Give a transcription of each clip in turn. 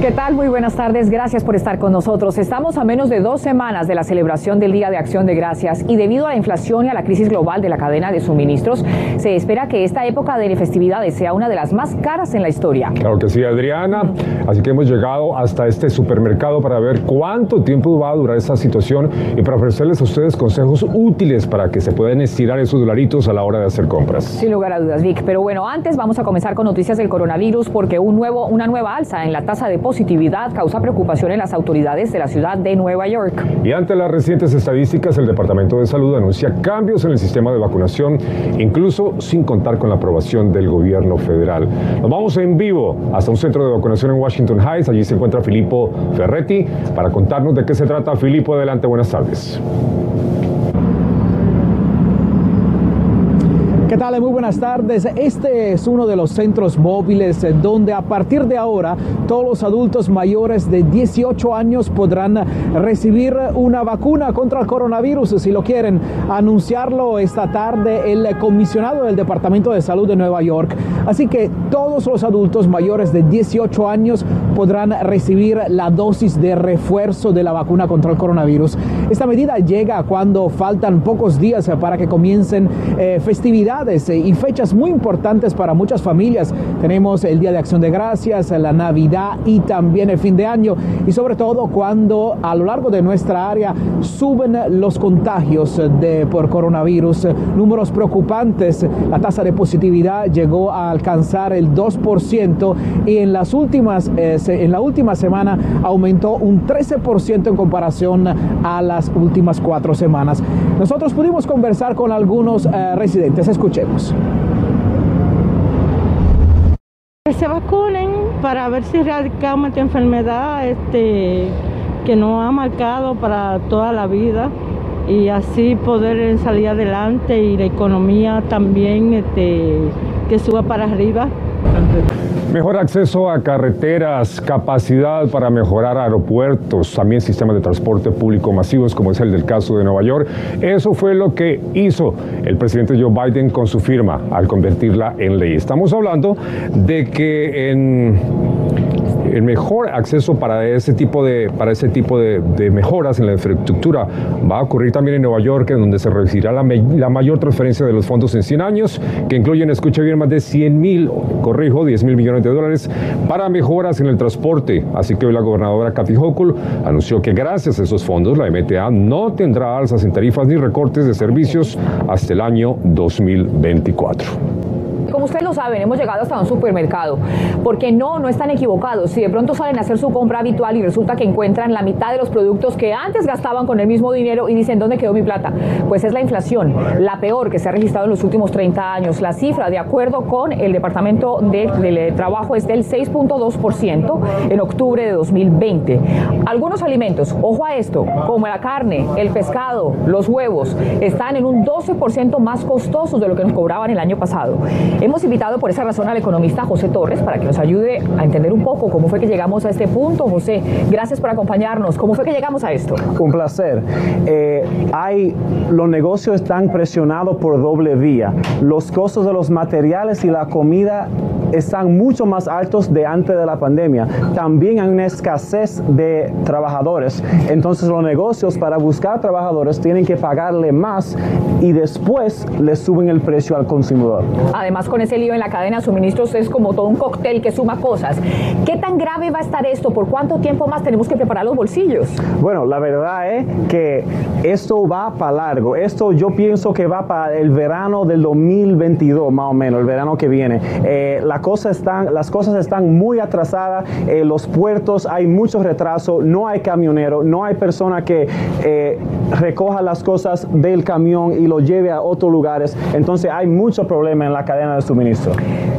¿Qué tal? Muy buenas tardes. Gracias por estar con nosotros. Estamos a menos de dos semanas de la celebración del Día de Acción de Gracias y debido a la inflación y a la crisis global de la cadena de suministros, se espera que esta época de festividades sea una de las más caras en la historia. Claro que sí, Adriana. Así que hemos llegado hasta este supermercado para ver cuánto tiempo va a durar esta situación y para ofrecerles a ustedes consejos útiles para que se puedan estirar esos dolaritos a la hora de hacer compras. Sin lugar a dudas, Vic. Pero bueno, antes vamos a comenzar con noticias del coronavirus porque un nuevo, una nueva alza en la tasa de positividad causa preocupación en las autoridades de la ciudad de Nueva York. Y ante las recientes estadísticas, el Departamento de Salud anuncia cambios en el sistema de vacunación, incluso sin contar con la aprobación del gobierno federal. Nos vamos en vivo hasta un centro de vacunación en Washington Heights. Allí se encuentra Filippo Ferretti para contarnos de qué se trata. Filippo, adelante, buenas tardes. ¿Qué tal? Muy buenas tardes. Este es uno de los centros móviles donde a partir de ahora todos los adultos mayores de 18 años podrán recibir una vacuna contra el coronavirus si lo quieren. Anunciarlo esta tarde el comisionado del Departamento de Salud de Nueva York. Así que todos los adultos mayores de 18 años podrán recibir la dosis de refuerzo de la vacuna contra el coronavirus. Esta medida llega cuando faltan pocos días para que comiencen eh, festividades y fechas muy importantes para muchas familias. Tenemos el Día de Acción de Gracias, la Navidad y también el fin de año. Y sobre todo cuando a lo largo de nuestra área suben los contagios de, por coronavirus, números preocupantes. La tasa de positividad llegó a alcanzar el 2% y en, las últimas, eh, en la última semana aumentó un 13% en comparación a las últimas cuatro semanas. Nosotros pudimos conversar con algunos eh, residentes. Escuchemos. Que se vacunen para ver si erradicamos esta enfermedad este, que nos ha marcado para toda la vida y así poder salir adelante y la economía también este, que suba para arriba. Mejor acceso a carreteras, capacidad para mejorar aeropuertos, también sistemas de transporte público masivos como es el del caso de Nueva York. Eso fue lo que hizo el presidente Joe Biden con su firma al convertirla en ley. Estamos hablando de que en el mejor acceso para ese tipo de, para ese tipo de, mejoras en la infraestructura va a ocurrir también en Nueva York, en donde se recibirá la, mayor transferencia de los fondos en 100 años, que incluyen, escuche bien, más de 100 mil, corrijo, 10 mil millones de dólares para mejoras en el transporte. Así que hoy la gobernadora Kathy Hochul anunció que gracias a esos fondos la MTA no tendrá alzas en tarifas ni recortes de servicios hasta el año 2024 como ustedes lo saben, hemos llegado hasta un supermercado, porque no, no están equivocados. Si de pronto salen a hacer su compra habitual y resulta que encuentran la mitad de los productos que antes gastaban con el mismo dinero y dicen, ¿dónde quedó mi plata? Pues es la inflación, la peor que se ha registrado en los últimos 30 años. La cifra, de acuerdo con el Departamento de, Trabajo, es del 6.2% en octubre de 2020. Algunos alimentos, ojo a esto, como la carne, el pescado, los huevos, están en un 12% más costosos de lo que nos cobraban el año pasado. Hemos invitado por esa razón al economista José Torres para que nos ayude a entender un poco cómo fue que llegamos a este punto. José, gracias por acompañarnos. ¿Cómo fue que llegamos a esto? Un placer. Eh, hay, los negocios están presionados por doble vía. Los costos de los materiales y la comida están mucho más altos de antes de la pandemia. También hay una escasez de trabajadores. Entonces los negocios para buscar trabajadores tienen que pagarle más y después le suben el precio al consumidor. Además, con ese lío en la cadena de suministros es como todo un cóctel que suma cosas. ¿Qué tan grave va a estar esto? ¿Por cuánto tiempo más tenemos que preparar los bolsillos? Bueno, la verdad es que esto va para largo. Esto yo pienso que va para el verano del 2022, más o menos, el verano que viene. Eh, la están, las cosas están muy atrasadas. En los puertos hay mucho retraso, no hay camionero, no hay persona que eh, recoja las cosas del camión y lo lleve a otros lugares. Entonces hay mucho problema en la cadena de suministro.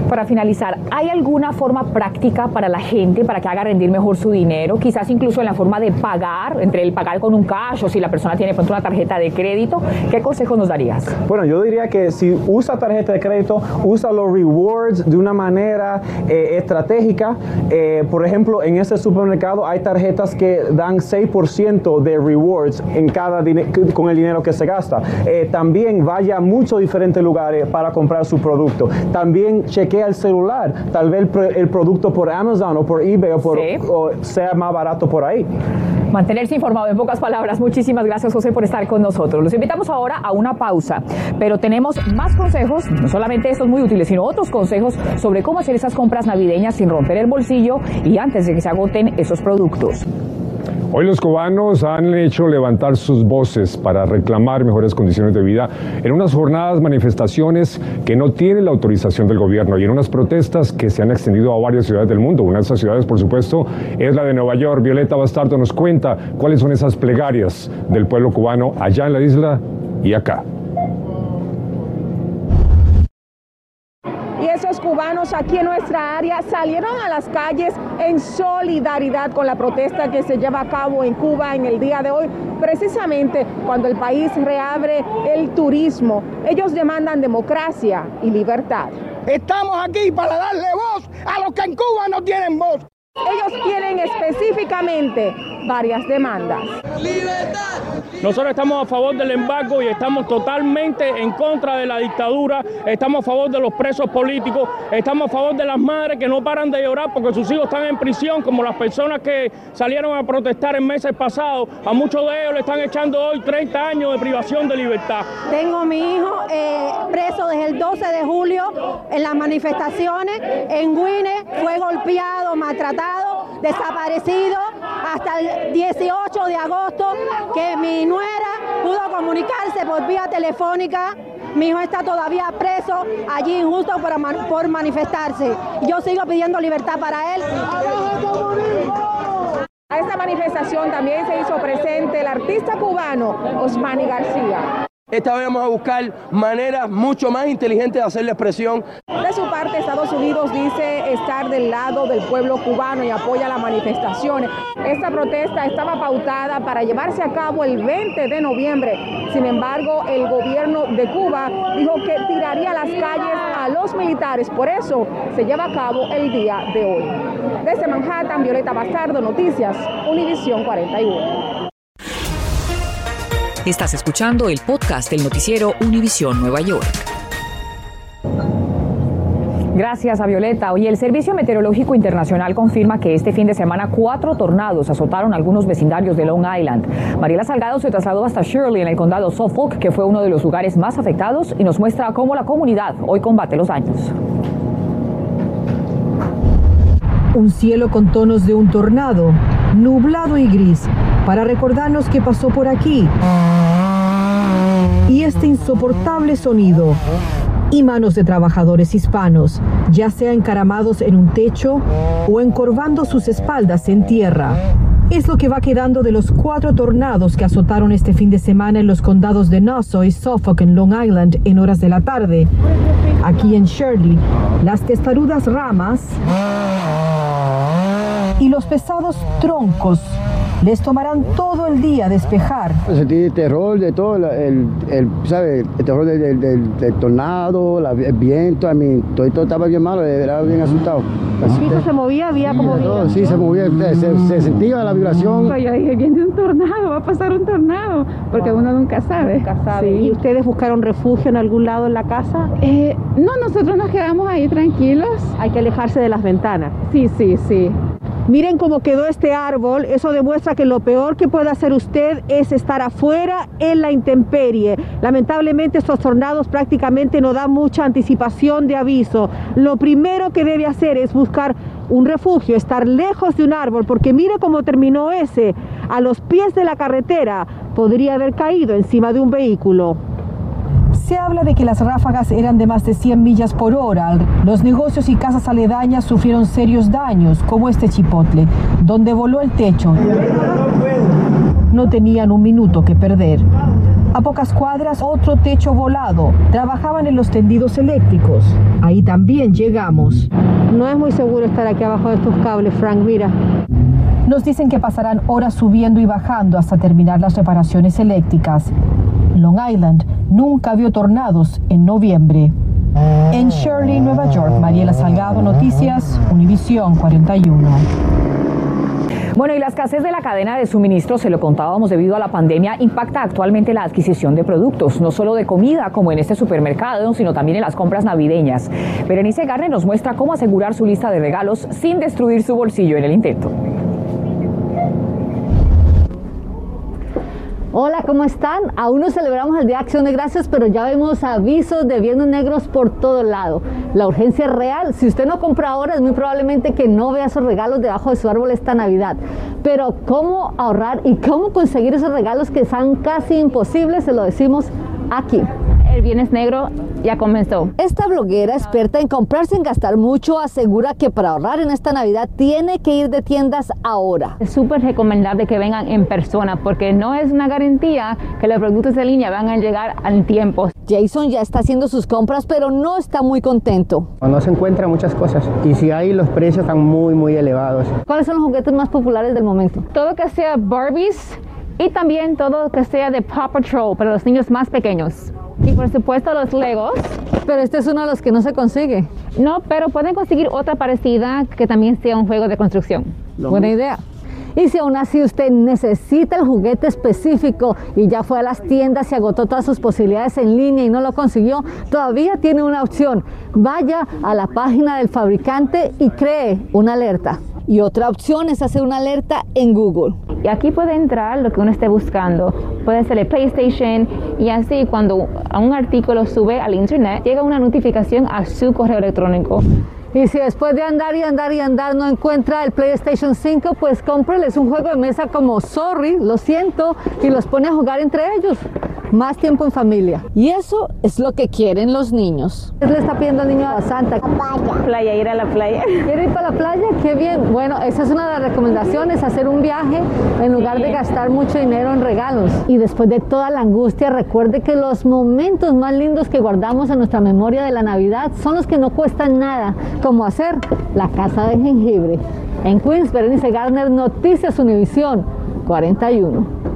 Para finalizar, ¿hay alguna forma práctica para la gente para que haga rendir mejor su dinero? Quizás incluso en la forma de pagar, entre el pagar con un cash o si la persona tiene pronto una tarjeta de crédito. ¿Qué consejos nos darías? Bueno, yo diría que si usa tarjeta de crédito, usa los rewards de una manera eh, estratégica. Eh, por ejemplo, en este supermercado hay tarjetas que dan 6% de rewards en cada con el dinero que se gasta. Eh, también vaya a muchos diferentes lugares para comprar su producto. También chequea el celular. Tal vez el, producto por Amazon o por eBay o, por, o sea más barato por ahí. Mantenerse informado en pocas palabras. Muchísimas gracias José por estar con nosotros. Los invitamos ahora a una pausa, pero tenemos más consejos, no solamente estos muy útiles, sino otros consejos sobre cómo hacer esas compras navideñas sin romper el bolsillo y antes de que se agoten esos productos. Hoy los cubanos han hecho levantar sus voces para reclamar mejores condiciones de vida en unas jornadas, manifestaciones que no tienen la autorización del gobierno y en unas protestas que se han extendido a varias ciudades del mundo. Una de esas ciudades, por supuesto, es la de Nueva York. Violeta Bastardo nos cuenta cuáles son esas plegarias del pueblo cubano allá en la isla y acá. Aquí en nuestra área salieron a las calles en solidaridad con la protesta que se lleva a cabo en Cuba en el día de hoy, precisamente cuando el país reabre el turismo. Ellos demandan democracia y libertad. Estamos aquí para darle voz a los que en Cuba no tienen voz. Ellos quieren específicamente varias demandas. Nosotros estamos a favor del embargo y estamos totalmente en contra de la dictadura, estamos a favor de los presos políticos, estamos a favor de las madres que no paran de llorar porque sus hijos están en prisión, como las personas que salieron a protestar en meses pasados. A muchos de ellos le están echando hoy 30 años de privación de libertad. Tengo a mi hijo eh, preso desde el 12 de julio en las manifestaciones en Guine, fue golpeado, maltratado, desaparecido hasta el 18 de agosto que mi nuera pudo comunicarse por vía telefónica. Mi hijo está todavía preso allí injusto por, por manifestarse. Yo sigo pidiendo libertad para él. A esta manifestación también se hizo presente el artista cubano Osmani García. Esta vez vamos a buscar maneras mucho más inteligentes de hacerle expresión. De su parte, Estados Unidos dice estar del lado del pueblo cubano y apoya las manifestaciones. Esta protesta estaba pautada para llevarse a cabo el 20 de noviembre. Sin embargo, el gobierno de Cuba dijo que tiraría las calles a los militares. Por eso se lleva a cabo el día de hoy. Desde Manhattan, Violeta Bastardo, Noticias, Univisión 41. Estás escuchando el podcast del noticiero Univisión Nueva York. Gracias a Violeta. Hoy el Servicio Meteorológico Internacional confirma que este fin de semana cuatro tornados azotaron algunos vecindarios de Long Island. Mariela Salgado se trasladó hasta Shirley en el condado Suffolk, que fue uno de los lugares más afectados, y nos muestra cómo la comunidad hoy combate los daños. Un cielo con tonos de un tornado, nublado y gris, para recordarnos que pasó por aquí. Y este insoportable sonido y manos de trabajadores hispanos, ya sea encaramados en un techo o encorvando sus espaldas en tierra. Es lo que va quedando de los cuatro tornados que azotaron este fin de semana en los condados de Nassau y Suffolk en Long Island en horas de la tarde. Aquí en Shirley, las testarudas ramas y los pesados troncos les tomarán todo el día despejar. Sentí terror de todo, el, el, ¿sabe? el terror del, del, tornado, el viento, a mí, todo, estaba bien malo, era bien asustado. ¿El piso se movía? ¿Había como sí, se movía, se, sentía la vibración. Yo dije, viene un tornado, va a pasar un tornado, porque uno nunca sabe. Nunca sabe. ¿Y ustedes buscaron refugio en algún lado en la casa? Eh, no, nosotros nos quedamos ahí tranquilos. Hay que alejarse de las ventanas. Sí, sí, sí. Miren cómo quedó este árbol, eso demuestra que lo peor que puede hacer usted es estar afuera en la intemperie. Lamentablemente estos tornados prácticamente no dan mucha anticipación de aviso. Lo primero que debe hacer es buscar un refugio, estar lejos de un árbol, porque mire cómo terminó ese, a los pies de la carretera, podría haber caído encima de un vehículo. Se habla de que las ráfagas eran de más de 100 millas por hora. Los negocios y casas aledañas sufrieron serios daños, como este chipotle, donde voló el techo. No tenían un minuto que perder. A pocas cuadras, otro techo volado. Trabajaban en los tendidos eléctricos. Ahí también llegamos. No es muy seguro estar aquí abajo de estos cables, Frank, mira. Nos dicen que pasarán horas subiendo y bajando hasta terminar las reparaciones eléctricas. Long Island nunca vio tornados en noviembre. En Shirley, Nueva York, Mariela Salgado, Noticias, Univisión 41. Bueno, y la escasez de la cadena de suministro, se lo contábamos debido a la pandemia, impacta actualmente la adquisición de productos, no solo de comida como en este supermercado, sino también en las compras navideñas. Berenice Garne nos muestra cómo asegurar su lista de regalos sin destruir su bolsillo en el intento. Hola, ¿cómo están? Aún no celebramos el Día de Acción de Gracias, pero ya vemos avisos de viernes negros por todo lado. La urgencia es real. Si usted no compra ahora, es muy probablemente que no vea esos regalos debajo de su árbol esta Navidad. Pero cómo ahorrar y cómo conseguir esos regalos que son casi imposibles, se lo decimos aquí el Viernes Negro ya comenzó. Esta bloguera experta en comprar sin gastar mucho asegura que para ahorrar en esta Navidad tiene que ir de tiendas ahora. Es súper recomendable que vengan en persona porque no es una garantía que los productos de línea van a llegar al tiempo. Jason ya está haciendo sus compras pero no está muy contento. No se encuentran muchas cosas y si hay los precios están muy muy elevados. ¿Cuáles son los juguetes más populares del momento? Todo que sea Barbies y también todo que sea de Paw Patrol para los niños más pequeños. Y por supuesto los Legos. Pero este es uno de los que no se consigue. No, pero pueden conseguir otra parecida que también sea un juego de construcción. Buena idea. Y si aún así usted necesita el juguete específico y ya fue a las tiendas y agotó todas sus posibilidades en línea y no lo consiguió, todavía tiene una opción. Vaya a la página del fabricante y cree una alerta. Y otra opción es hacer una alerta en Google. Y aquí puede entrar lo que uno esté buscando. Puede ser el PlayStation y así cuando un artículo sube al internet llega una notificación a su correo electrónico. Y si después de andar y andar y andar no encuentra el PlayStation 5, pues cómpreles un juego de mesa como Sorry, lo siento, y los pone a jugar entre ellos más tiempo en familia. Y eso es lo que quieren los niños. ¿Qué le está pidiendo al niño a Santa? La playa. Playa, ir a la playa. ¿Quiere ir para la playa? Qué bien. Bueno, esa es una de las recomendaciones, hacer un viaje en lugar de gastar mucho dinero en regalos. Y después de toda la angustia, recuerde que los momentos más lindos que guardamos en nuestra memoria de la Navidad son los que no cuestan nada, como hacer la casa de jengibre. En Queens, Berenice Garner, Noticias Univisión 41.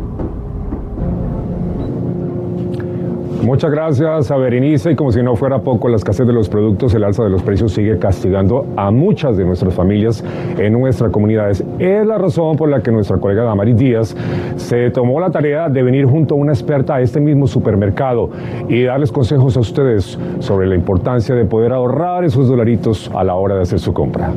Muchas gracias a Berenice y como si no fuera poco la escasez de los productos, el alza de los precios sigue castigando a muchas de nuestras familias en nuestras comunidades. Es la razón por la que nuestra colega Damaris Díaz se tomó la tarea de venir junto a una experta a este mismo supermercado y darles consejos a ustedes sobre la importancia de poder ahorrar esos dolaritos a la hora de hacer su compra.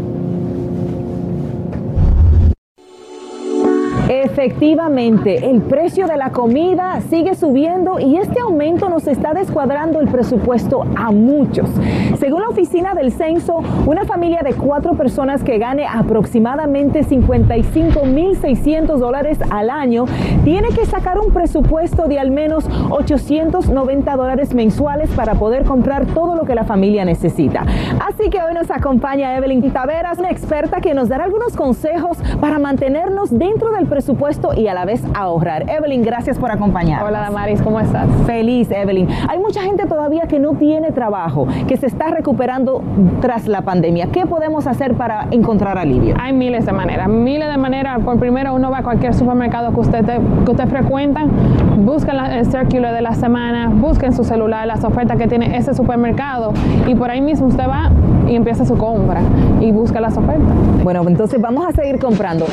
Efectivamente, el precio de la comida sigue subiendo y este aumento nos está descuadrando el presupuesto a muchos. Según la oficina del censo, una familia de cuatro personas que gane aproximadamente 55.600 dólares al año tiene que sacar un presupuesto de al menos 890 dólares mensuales para poder comprar todo lo que la familia necesita. Así que hoy nos acompaña Evelyn Taveras, una experta que nos dará algunos consejos para mantenernos dentro del presupuesto y a la vez ahorrar. Evelyn, gracias por acompañar. Hola Damaris, ¿cómo estás? Feliz, Evelyn. Hay mucha gente todavía que no tiene trabajo, que se está recuperando tras la pandemia. ¿Qué podemos hacer para encontrar alivio? Hay miles de maneras, miles de maneras. Por primero, uno va a cualquier supermercado que usted, que usted frecuenta, busca el círculo de la semana, busca en su celular las ofertas que tiene ese supermercado y por ahí mismo usted va y empieza su compra y busca las ofertas. Bueno, entonces vamos a seguir comprando.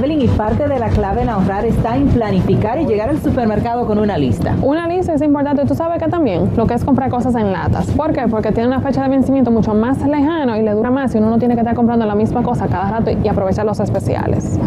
Evelyn, y parte de la clave en ahorrar está en planificar y llegar al supermercado con una lista. Una lista es importante. Tú sabes que también lo que es comprar cosas en latas. ¿Por qué? Porque tiene una fecha de vencimiento mucho más lejano y le dura más y uno no tiene que estar comprando la misma cosa cada rato y aprovechar los especiales.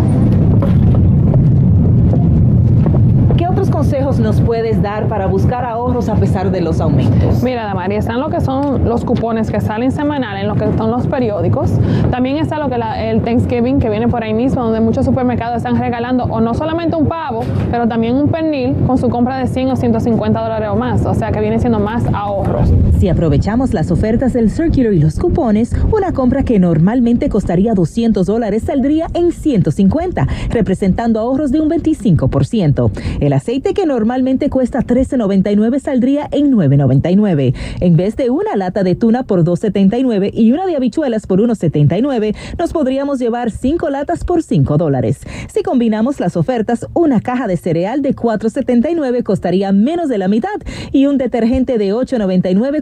Consejos nos puedes dar para buscar ahorros a pesar de los aumentos? Mira, Damari, están lo que son los cupones que salen semanal en lo que son los periódicos. También está lo que el Thanksgiving que viene por ahí mismo, donde muchos supermercados están regalando o no solamente un pavo, pero también un pernil con su compra de 100 o 150 dólares o más. O sea que viene siendo más ahorros. Si aprovechamos las ofertas del Circular y los cupones, una compra que normalmente costaría 200 dólares saldría en 150, representando ahorros de un 25%. El aceite que normalmente cuesta 13.99 saldría en 9.99. En vez de una lata de tuna por 2.79 y una de habichuelas por 1.79, nos podríamos llevar 5 latas por 5 dólares. Si combinamos las ofertas, una caja de cereal de 4.79 costaría menos de la mitad y un detergente de 8.99